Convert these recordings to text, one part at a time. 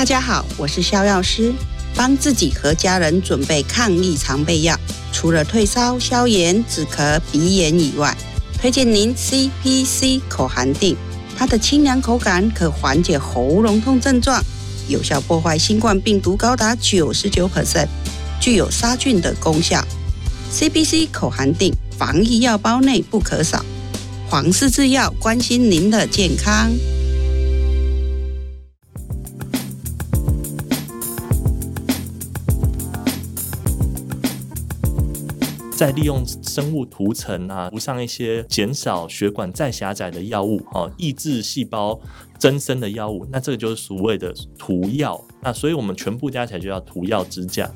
大家好，我是肖药师，帮自己和家人准备抗疫常备药，除了退烧、消炎、止咳、鼻炎以外，推荐您 CPC 口含定，它的清凉口感可缓解喉咙痛症状，有效破坏新冠病毒高达九十九 percent，具有杀菌的功效。CPC 口含定，防疫药包内不可少。黄氏制药关心您的健康。再利用生物涂层啊，涂上一些减少血管再狭窄的药物，哦，抑制细胞增生的药物，那这个就是所谓的涂药。那所以我们全部加起来就叫涂药支架。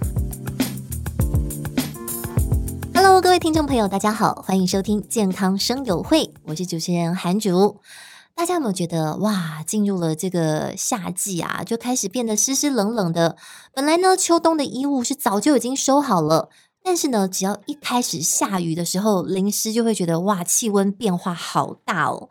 Hello，各位听众朋友，大家好，欢迎收听健康生友会，我是主持人韩竹。大家有没有觉得哇，进入了这个夏季啊，就开始变得湿湿冷冷的？本来呢，秋冬的衣物是早就已经收好了。但是呢，只要一开始下雨的时候，淋湿就会觉得哇，气温变化好大哦。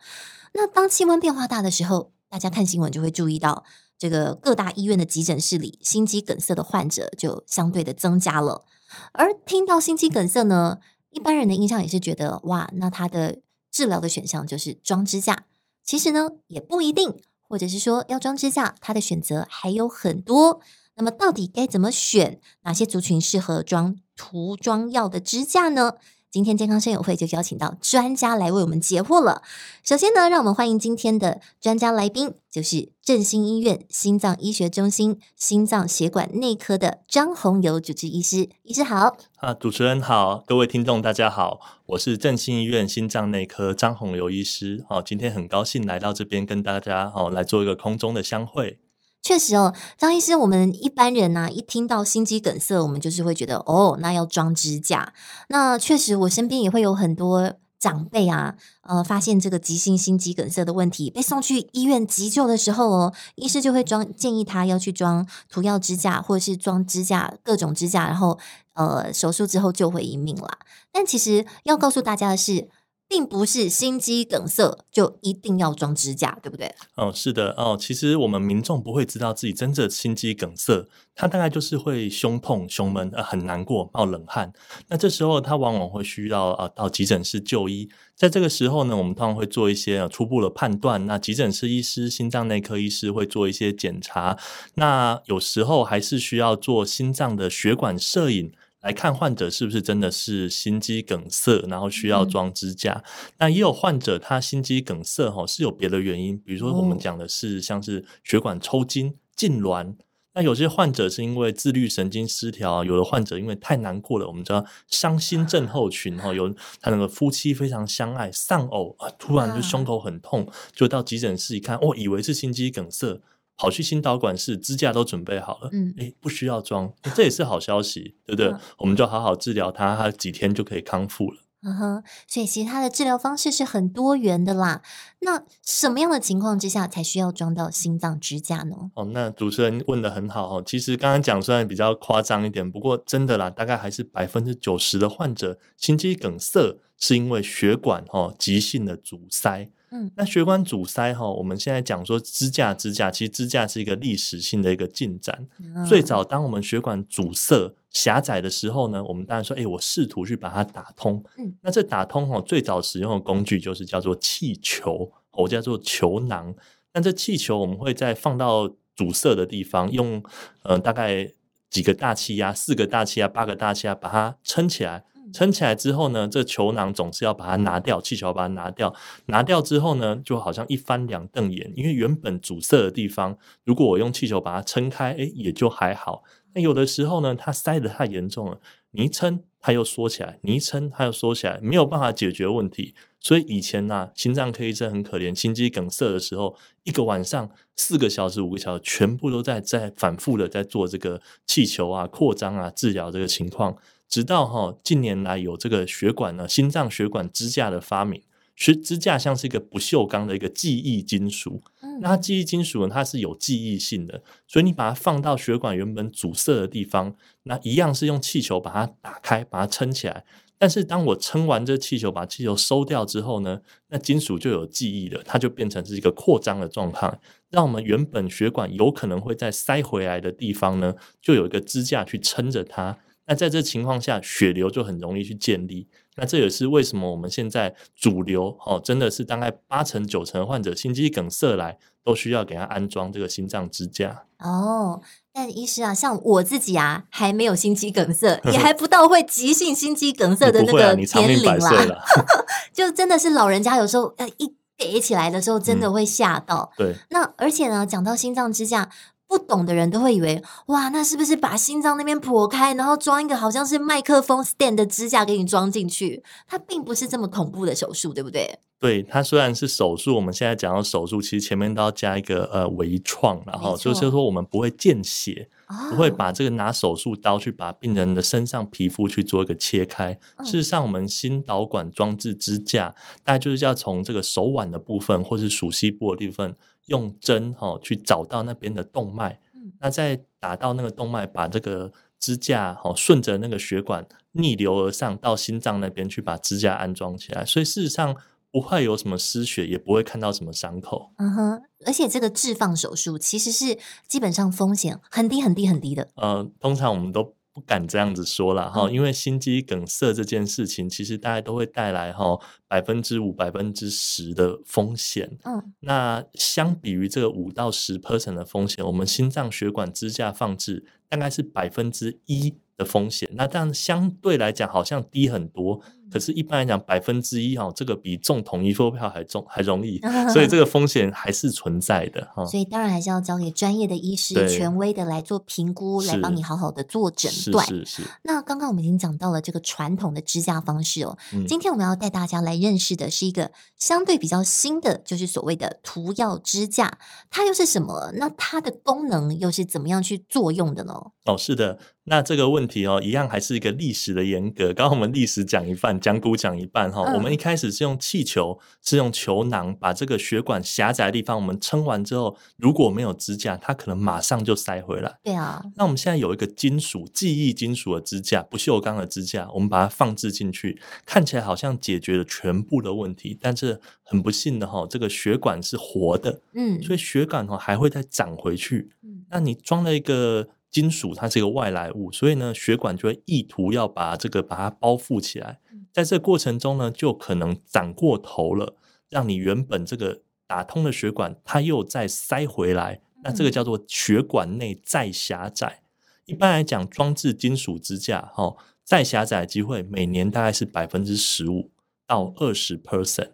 那当气温变化大的时候，大家看新闻就会注意到，这个各大医院的急诊室里，心肌梗塞的患者就相对的增加了。而听到心肌梗塞呢，一般人的印象也是觉得哇，那他的治疗的选项就是装支架。其实呢，也不一定，或者是说要装支架，他的选择还有很多。那么到底该怎么选？哪些族群适合装涂装药的支架呢？今天健康生友会就邀请到专家来为我们解惑了。首先呢，让我们欢迎今天的专家来宾，就是振兴医院心脏医学中心心脏血管内科的张宏友主治医师。医师好。啊，主持人好，各位听众大家好，我是振兴医院心脏内科张宏友医师。好，今天很高兴来到这边跟大家好来做一个空中的相会。确实哦，张医师，我们一般人呢、啊，一听到心肌梗塞，我们就是会觉得哦，那要装支架。那确实，我身边也会有很多长辈啊，呃，发现这个急性心肌梗塞的问题，被送去医院急救的时候哦，医师就会装建议他要去装涂药支架，或者是装支架各种支架，然后呃，手术之后救回一命啦。但其实要告诉大家的是。并不是心肌梗塞就一定要装支架，对不对？哦，是的哦。其实我们民众不会知道自己真正心肌梗塞，他大概就是会胸痛、胸闷，呃，很难过、冒冷汗。那这时候他往往会需要呃到急诊室就医。在这个时候呢，我们通常会做一些初步的判断。那急诊室医师、心脏内科医师会做一些检查。那有时候还是需要做心脏的血管摄影。来看患者是不是真的是心肌梗塞，然后需要装支架。嗯、那也有患者他心肌梗塞哈是有别的原因，比如说我们讲的是像是血管抽筋、痉挛。那有些患者是因为自律神经失调，有的患者因为太难过了，我们叫伤心症候群哈。有他那个夫妻非常相爱，丧偶啊，突然就胸口很痛，就到急诊室一看，哦，以为是心肌梗塞。跑去心导管室，支架都准备好了，嗯，诶，不需要装，这也是好消息，对不对？嗯、我们就好好治疗它，它几天就可以康复了。嗯哼，所以其实它的治疗方式是很多元的啦。那什么样的情况之下才需要装到心脏支架呢？哦，那主持人问的很好哦。其实刚刚讲虽然比较夸张一点，不过真的啦，大概还是百分之九十的患者心肌梗塞是因为血管哦急性的阻塞。嗯，那血管阻塞哈，我们现在讲说支架支架，其实支架是一个历史性的一个进展。嗯、最早当我们血管阻塞狭窄的时候呢，我们当然说，哎、欸，我试图去把它打通。嗯，那这打通哈，最早使用的工具就是叫做气球，我叫做球囊。那这气球我们会在放到阻塞的地方，用呃大概几个大气压，四个大气压，八个大气压把它撑起来。撑起来之后呢，这球囊总是要把它拿掉，气球把它拿掉。拿掉之后呢，就好像一翻两瞪眼，因为原本阻塞的地方，如果我用气球把它撑开，哎，也就还好。那有的时候呢，它塞得太严重了，你一撑它又缩起来，你一撑它又缩起来，没有办法解决问题。所以以前呐、啊，心脏科医生很可怜，心肌梗塞的时候，一个晚上四个小时、五个小时，全部都在在反复的在做这个气球啊、扩张啊、治疗这个情况。直到哈近年来有这个血管呢，心脏血管支架的发明，血支架像是一个不锈钢的一个记忆金属，那它记忆金属呢，它是有记忆性的，所以你把它放到血管原本阻塞的地方，那一样是用气球把它打开，把它撑起来。但是当我撑完这气球，把气球收掉之后呢，那金属就有记忆了，它就变成是一个扩张的状态，让我们原本血管有可能会再塞回来的地方呢，就有一个支架去撑着它。那在这情况下，血流就很容易去建立。那这也是为什么我们现在主流哦，真的是大概八成九成患者心肌梗塞来都需要给他安装这个心脏支架。哦，但医师啊，像我自己啊，还没有心肌梗塞，也还不到会急性心肌梗塞的那个年龄啦。啦 就真的是老人家有时候呃一给起来的时候，真的会吓到。嗯、对，那而且呢，讲到心脏支架。不懂的人都会以为，哇，那是不是把心脏那边剖开，然后装一个好像是麦克风 stand 的支架给你装进去？它并不是这么恐怖的手术，对不对？对，它虽然是手术，我们现在讲到手术，其实前面都要加一个呃微创，然后就是说我们不会见血，哦、不会把这个拿手术刀去把病人的身上皮肤去做一个切开。嗯、事实上，我们心导管装置支架，大概就是要从这个手腕的部分或是鼠蹊部的部分。用针哈、哦、去找到那边的动脉，嗯、那再打到那个动脉，把这个支架哈、哦、顺着那个血管逆流而上到心脏那边去把支架安装起来，所以事实上不会有什么失血，也不会看到什么伤口。嗯哼，而且这个置放手术其实是基本上风险很低很低很低的。呃，通常我们都。不敢这样子说了哈，因为心肌梗塞这件事情，其实大家都会带来哈百分之五、百分之十的风险。嗯，那相比于这个五到十 percent 的风险，我们心脏血管支架放置大概是百分之一的风险。那这样相对来讲好像低很多。可是，一般来讲，百分之一哈，这个比中统一发票还重 还容易，所以这个风险还是存在的哈。所以当然还是要交给专业的医师、权威的来做评估，来帮你好好的做诊断。是是是。那刚刚我们已经讲到了这个传统的支架方式哦，嗯、今天我们要带大家来认识的是一个相对比较新的，就是所谓的涂药支架，它又是什么？那它的功能又是怎么样去作用的呢？哦，是的。那这个问题哦，一样还是一个历史的严格。刚刚我们历史讲一半，讲古讲一半哈。嗯、我们一开始是用气球，是用球囊把这个血管狭窄的地方我们撑完之后，如果没有支架，它可能马上就塞回来。对啊。那我们现在有一个金属记忆金属的支架，不锈钢的支架，我们把它放置进去，看起来好像解决了全部的问题，但是很不幸的哈，这个血管是活的，嗯，所以血管哈还会再长回去。嗯，那你装了一个。金属它是一个外来物，所以呢，血管就会意图要把这个把它包覆起来。在这个过程中呢，就可能长过头了，让你原本这个打通的血管，它又再塞回来。那这个叫做血管内再狭窄。一般来讲，装置金属支架，哈，再狭窄的机会每年大概是百分之十五到二十 percent。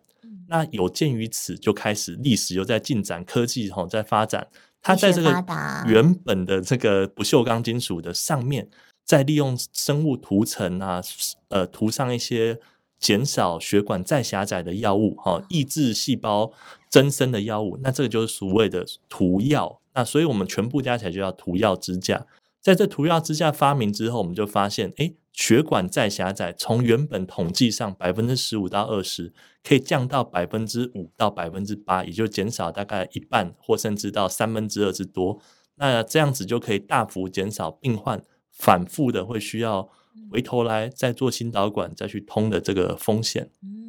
那有鉴于此，就开始历史又在进展，科技哈在发展。它在这个原本的这个不锈钢金属的上面，再利用生物涂层啊，呃，涂上一些减少血管再狭窄的药物，哈，抑制细胞增生的药物，那这个就是所谓的涂药。那所以我们全部加起来就叫涂药支架。在这涂药支架发明之后，我们就发现，哎。血管再狭窄，从原本统计上百分之十五到二十，可以降到百分之五到百分之八，也就减少大概一半，或甚至到三分之二之多。那这样子就可以大幅减少病患反复的会需要回头来再做心导管再去通的这个风险。嗯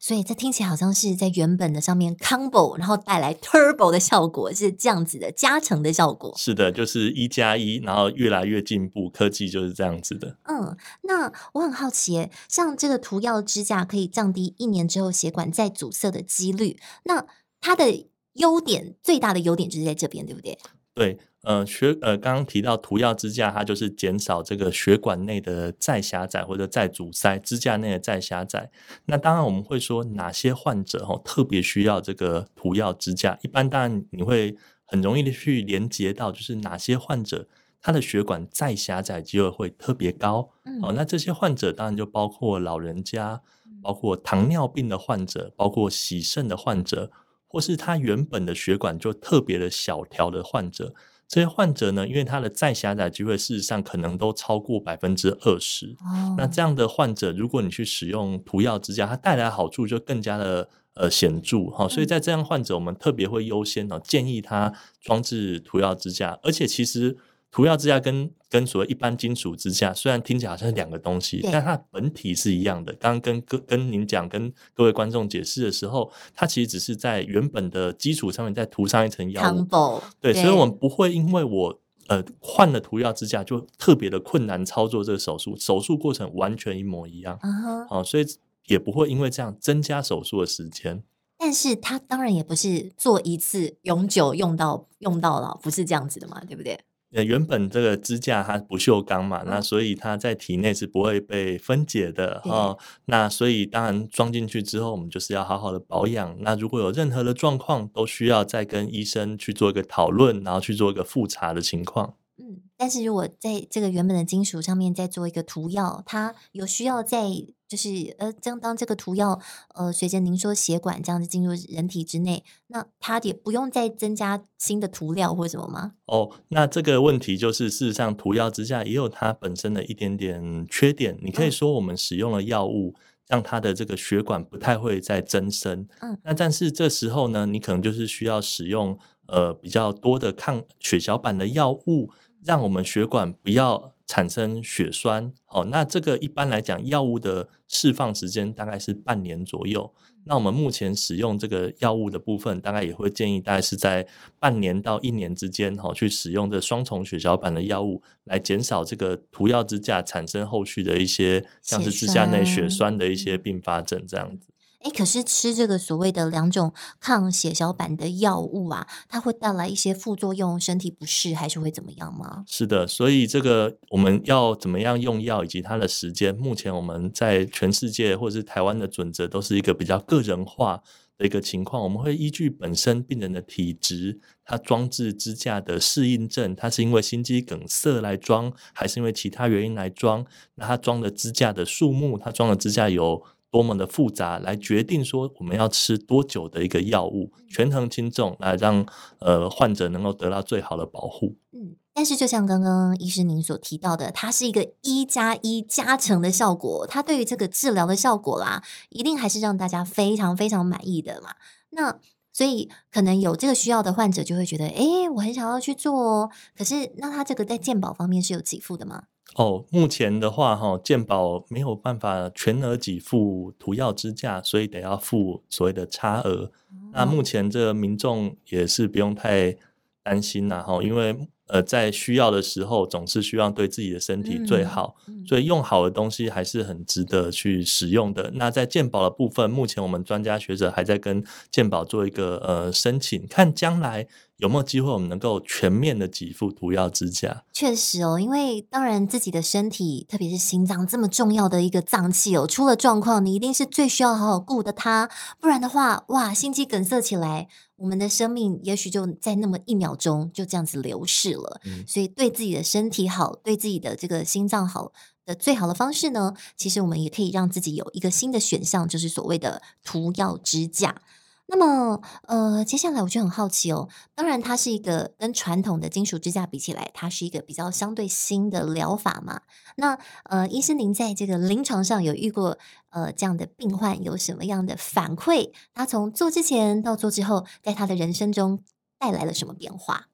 所以这听起来好像是在原本的上面 combo，然后带来 turbo 的效果，是这样子的加成的效果。是的，就是一加一，然后越来越进步，科技就是这样子的。嗯，那我很好奇，像这个涂药支架可以降低一年之后血管再阻塞的几率，那它的优点最大的优点就是在这边，对不对？对。呃，血呃，刚刚提到涂药支架，它就是减少这个血管内的再狭窄或者再阻塞，支架内的再狭窄。那当然我们会说哪些患者哈特别需要这个涂药支架？一般当然你会很容易的去连接到，就是哪些患者他的血管再狭窄机会会特别高。嗯，哦，那这些患者当然就包括老人家，包括糖尿病的患者，包括洗肾的患者，或是他原本的血管就特别的小条的患者。这些患者呢，因为他的再狭窄机会，事实上可能都超过百分之二十。哦，那这样的患者，如果你去使用涂药支架，它带来的好处就更加的呃显著哈。所以在这样患者，我们特别会优先哦建议他装置涂药支架。而且其实涂药支架跟跟所谓一般金属支架，虽然听起来好像是两个东西，但它本体是一样的。刚刚跟跟跟您讲，跟各位观众解释的时候，它其实只是在原本的基础上面再涂上一层药物。对，所以我们不会因为我呃换了涂药支架就特别的困难操作这个手术，手术过程完全一模一样。Uh huh. 所以也不会因为这样增加手术的时间。但是它当然也不是做一次永久用到用到老，不是这样子的嘛，对不对？呃，原本这个支架它不锈钢嘛，嗯、那所以它在体内是不会被分解的对哦。那所以当然装进去之后，我们就是要好好的保养。那如果有任何的状况，都需要再跟医生去做一个讨论，然后去做一个复查的情况。嗯，但是如果在这个原本的金属上面再做一个涂药，它有需要再。就是呃，将当这个涂药呃，随着您说血管这样子进入人体之内，那它也不用再增加新的涂料或什么吗？哦，那这个问题就是，事实上涂药支架也有它本身的一点点缺点。你可以说我们使用了药物，让它的这个血管不太会再增生。嗯，那但是这时候呢，你可能就是需要使用呃比较多的抗血小板的药物，让我们血管不要。产生血栓，哦，那这个一般来讲，药物的释放时间大概是半年左右。那我们目前使用这个药物的部分，大概也会建议大概是在半年到一年之间，哈，去使用这双重血小板的药物，来减少这个涂药支架产生后续的一些像是支架内血栓的一些并发症这样子。哎，可是吃这个所谓的两种抗血小板的药物啊，它会带来一些副作用，身体不适还是会怎么样吗？是的，所以这个我们要怎么样用药以及它的时间，目前我们在全世界或者是台湾的准则都是一个比较个人化的一个情况。我们会依据本身病人的体质，他装置支架的适应症，他是因为心肌梗塞来装，还是因为其他原因来装？那他装的支架的数目，他装的支架有。多么的复杂，来决定说我们要吃多久的一个药物，权衡轻重，来让呃患者能够得到最好的保护。嗯，但是就像刚刚医师您所提到的，它是一个一加一加成的效果，它对于这个治疗的效果啦，一定还是让大家非常非常满意的嘛。那所以可能有这个需要的患者就会觉得，诶，我很想要去做哦。可是那他这个在健保方面是有给付的吗？哦，目前的话，哈，健保没有办法全额给付涂药支架，所以得要付所谓的差额。哦、那目前这个民众也是不用太担心啦，哈，因为呃，在需要的时候，总是希望对自己的身体最好，嗯、所以用好的东西还是很值得去使用的。那在健保的部分，目前我们专家学者还在跟健保做一个呃申请，看将来。有没有机会我们能够全面的给付涂药支架？确实哦，因为当然自己的身体，特别是心脏这么重要的一个脏器哦，出了状况，你一定是最需要好好顾的它。不然的话，哇，心肌梗塞起来，我们的生命也许就在那么一秒钟就这样子流逝了。嗯，所以对自己的身体好，对自己的这个心脏好的最好的方式呢，其实我们也可以让自己有一个新的选项，就是所谓的涂药支架。那么，呃，接下来我就很好奇哦。当然，它是一个跟传统的金属支架比起来，它是一个比较相对新的疗法嘛。那，呃，医生您在这个临床上有遇过呃这样的病患，有什么样的反馈？他从做之前到做之后，在他的人生中带来了什么变化？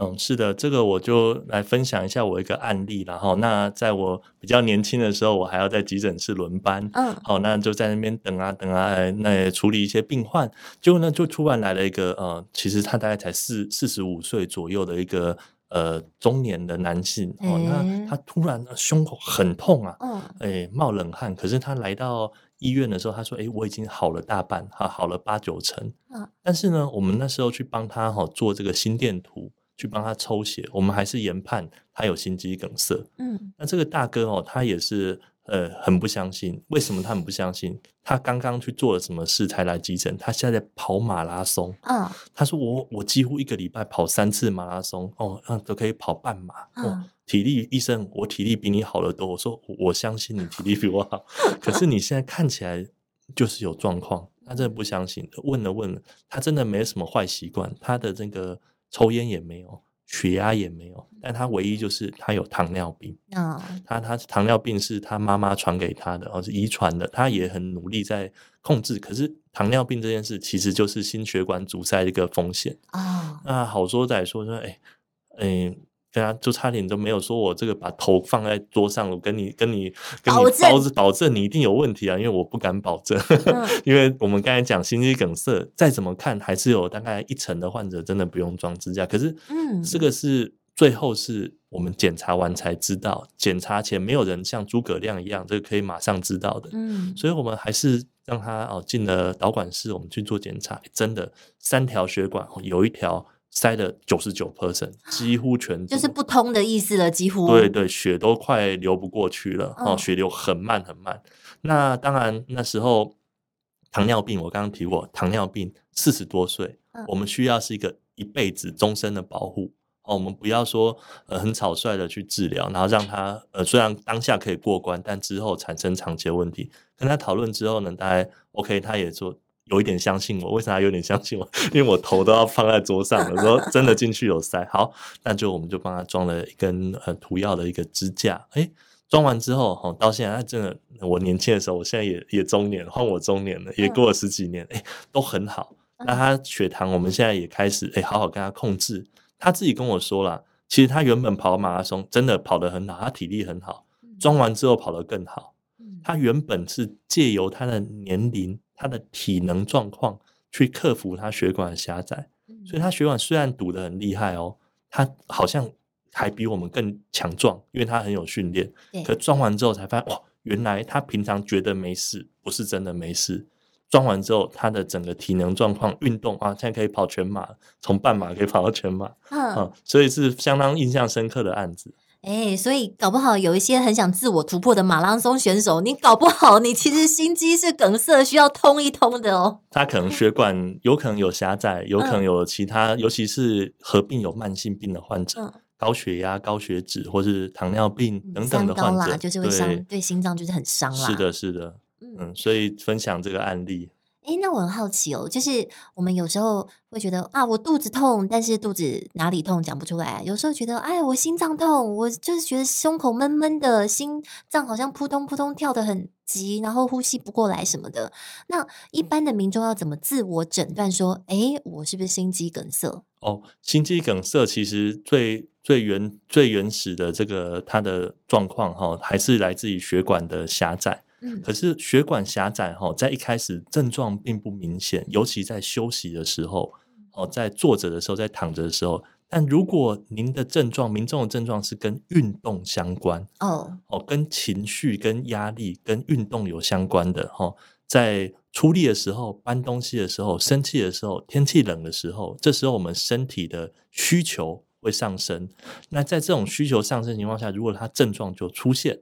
嗯，是的，这个我就来分享一下我一个案例，然后那在我比较年轻的时候，我还要在急诊室轮班，嗯，好，那就在那边等啊等啊，那也处理一些病患，结果呢，就突然来了一个呃，其实他大概才四四十五岁左右的一个呃中年的男性，哦，那他突然胸口很痛啊，嗯，哎，冒冷汗，可是他来到医院的时候，他说，哎，我已经好了大半，哈，好了八九成，嗯，但是呢，我们那时候去帮他哈做这个心电图。去帮他抽血，我们还是研判他有心肌梗塞。嗯，那这个大哥哦，他也是呃很不相信。为什么他很不相信？他刚刚去做了什么事才来急诊？他现在在跑马拉松。嗯、哦，他说我我几乎一个礼拜跑三次马拉松哦，嗯，都可以跑半马。哦，哦体力医生，我体力比你好得多。我说我相信你体力比我好，可是你现在看起来就是有状况。他真的不相信，问了问了，他真的没什么坏习惯，他的这个。抽烟也没有，血压也没有，但他唯一就是他有糖尿病。哦，他他糖尿病是他妈妈传给他的，而，是遗传的。他也很努力在控制，可是糖尿病这件事其实就是心血管阻塞的一个风险。哦，那好说歹说说，哎，哎，跟他就差点都没有说我这个把头放在桌上，我跟你跟你跟你保证保证保证你一定有问题啊，因为我不敢保证，嗯、因为我们刚才讲心肌梗塞，再怎么看还是有大概一成的患者真的不用装支架，可是嗯，这个是最后是我们检查完才知道，检查前没有人像诸葛亮一样，这个可以马上知道的，嗯，所以我们还是让他哦进了导管室，我们去做检查，真的三条血管有一条。塞了九十九 percent，几乎全就是不通的意思了，几乎对对，血都快流不过去了，哦，血流很慢很慢。那当然那时候糖尿病，我刚刚提过，糖尿病四十多岁，我们需要是一个一辈子终身的保护哦，我们不要说呃很草率的去治疗，然后让他呃虽然当下可以过关，但之后产生长期的问题。跟他讨论之后呢，大概 OK，他也说。有一点相信我，为啥有点相信我？因为我头都要放在桌上了。说 真的进去有塞，好，那就我们就帮他装了一根呃涂药的一个支架。哎，装完之后，哈，到现在他真的，我年轻的时候，我现在也也中年，换我中年了，也过了十几年，哎，都很好。那他血糖，我们现在也开始哎，好好跟他控制。他自己跟我说了，其实他原本跑马拉松真的跑得很好，他体力很好，装完之后跑得更好。他原本是借由他的年龄。他的体能状况去克服他血管的狭窄，所以他血管虽然堵得很厉害哦，他好像还比我们更强壮，因为他很有训练。可装完之后才发现，哇，原来他平常觉得没事，不是真的没事。装完之后，他的整个体能状况、运动啊，现在可以跑全马，从半马可以跑到全马，嗯，所以是相当印象深刻的案子。哎，所以搞不好有一些很想自我突破的马拉松选手，你搞不好你其实心肌是梗塞，需要通一通的哦。他可能血管有可能有狭窄，有可能有其他，嗯、尤其是合并有慢性病的患者，嗯、高血压、高血脂或是糖尿病等等的患者，就是会伤对，对心脏就是很伤啦。是的，是的，嗯，所以分享这个案例。哎，那我很好奇哦，就是我们有时候会觉得啊，我肚子痛，但是肚子哪里痛讲不出来。有时候觉得，哎，我心脏痛，我就是觉得胸口闷闷的，心脏好像扑通扑通跳得很急，然后呼吸不过来什么的。那一般的民众要怎么自我诊断说，哎，我是不是心肌梗塞？哦，心肌梗塞其实最最原最原始的这个它的状况哈，还是来自于血管的狭窄。可是血管狭窄哈，在一开始症状并不明显，尤其在休息的时候，哦，在坐着的时候，在躺着的时候。但如果您的症状，民众的症状是跟运动相关哦，哦，跟情绪、跟压力、跟运动有相关的哈，在出力的时候、搬东西的时候、生气的时候、天气冷的时候，这时候我们身体的需求会上升。那在这种需求上升情况下，如果它症状就出现。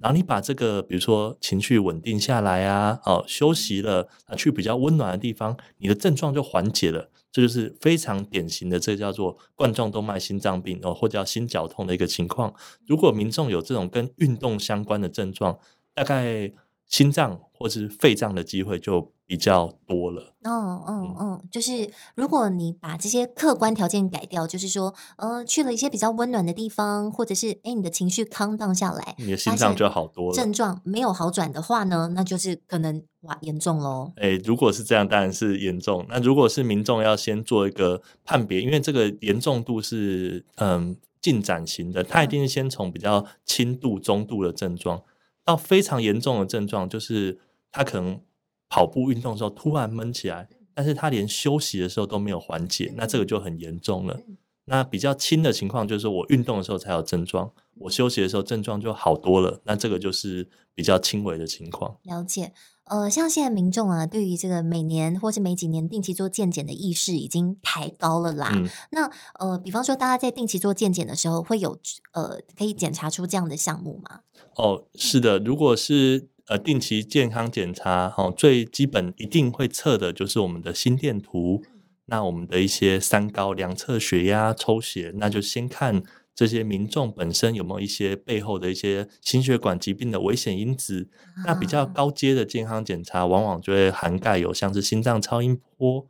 然后你把这个，比如说情绪稳定下来啊，哦，休息了，去比较温暖的地方，你的症状就缓解了。这就是非常典型的，这叫做冠状动脉心脏病哦，或叫心绞痛的一个情况。如果民众有这种跟运动相关的症状，大概心脏或是肺脏的机会就比较多了。嗯，嗯嗯，就是如果你把这些客观条件改掉，就是说，呃，去了一些比较温暖的地方，或者是哎，你的情绪 calm down 下来，你的心脏就好多了。症状没有好转的话呢，那就是可能哇严重喽。哎，如果是这样，当然是严重。那如果是民众要先做一个判别，因为这个严重度是嗯进展型的，他一定是先从比较轻度、中度的症状到非常严重的症状，就是他可能。跑步运动的时候突然闷起来，但是他连休息的时候都没有缓解，那这个就很严重了。那比较轻的情况就是我运动的时候才有症状，我休息的时候症状就好多了，那这个就是比较轻微的情况。了解，呃，像现在民众啊，对于这个每年或是每几年定期做健检的意识已经抬高了啦。嗯、那呃，比方说大家在定期做健检的时候，会有呃可以检查出这样的项目吗？哦，是的，如果是。呃，定期健康检查，哈，最基本一定会测的就是我们的心电图。那我们的一些三高，量测血压、抽血，那就先看这些民众本身有没有一些背后的一些心血管疾病的危险因子。那比较高阶的健康检查，往往就会涵盖有像是心脏超音波、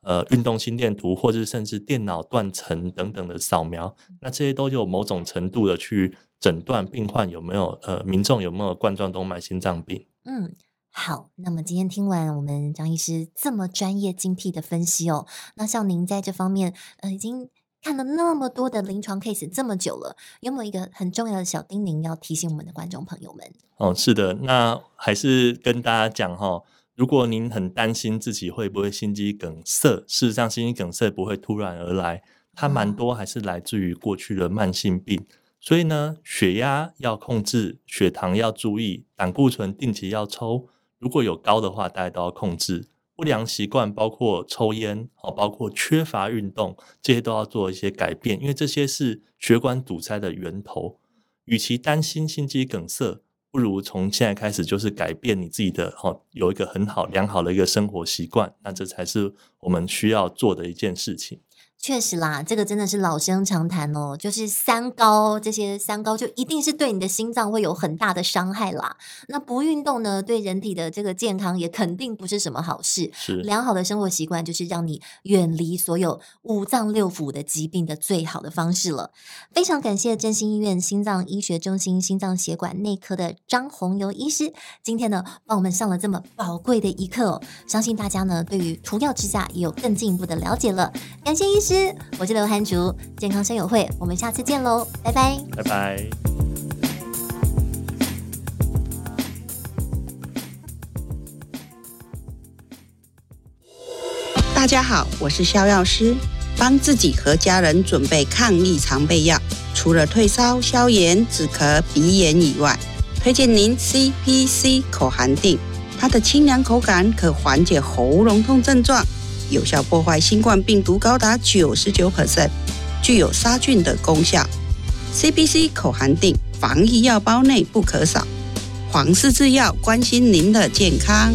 呃，运动心电图，或者甚至电脑断层等等的扫描。那这些都有某种程度的去。诊断病患有没有呃，民众有没有冠状动脉心脏病？嗯，好。那么今天听完我们张医师这么专业精辟的分析哦，那像您在这方面呃已经看了那么多的临床 case 这么久了，有没有一个很重要的小叮咛要提醒我们的观众朋友们？哦，是的，那还是跟大家讲哈，如果您很担心自己会不会心肌梗塞，事实上心肌梗塞不会突然而来，它蛮多还是来自于过去的慢性病。所以呢，血压要控制，血糖要注意，胆固醇定期要抽。如果有高的话，大家都要控制。不良习惯包括抽烟，哦，包括缺乏运动，这些都要做一些改变，因为这些是血管堵塞的源头。与其担心心肌梗塞，不如从现在开始就是改变你自己的，哦，有一个很好良好的一个生活习惯，那这才是我们需要做的一件事情。确实啦，这个真的是老生常谈哦。就是三高，这些三高就一定是对你的心脏会有很大的伤害啦。那不运动呢，对人体的这个健康也肯定不是什么好事。是良好的生活习惯，就是让你远离所有五脏六腑的疾病的最好的方式了。非常感谢振兴医院心脏医学中心心脏血管内科的张红游医师，今天呢帮我们上了这么宝贵的一课哦。相信大家呢对于涂药支架也有更进一步的了解了。感谢医师。我是刘涵竹，健康生友会，我们下次见喽，拜拜，拜拜。大家好，我是肖药师，帮自己和家人准备抗疫常备药，除了退烧、消炎、止咳、鼻炎以外，推荐您 CPC 口含定，它的清凉口感可缓解喉咙痛症状。有效破坏新冠病毒高达九十九 percent，具有杀菌的功效。CBC 口含定，防疫药包内不可少。黄氏制药关心您的健康。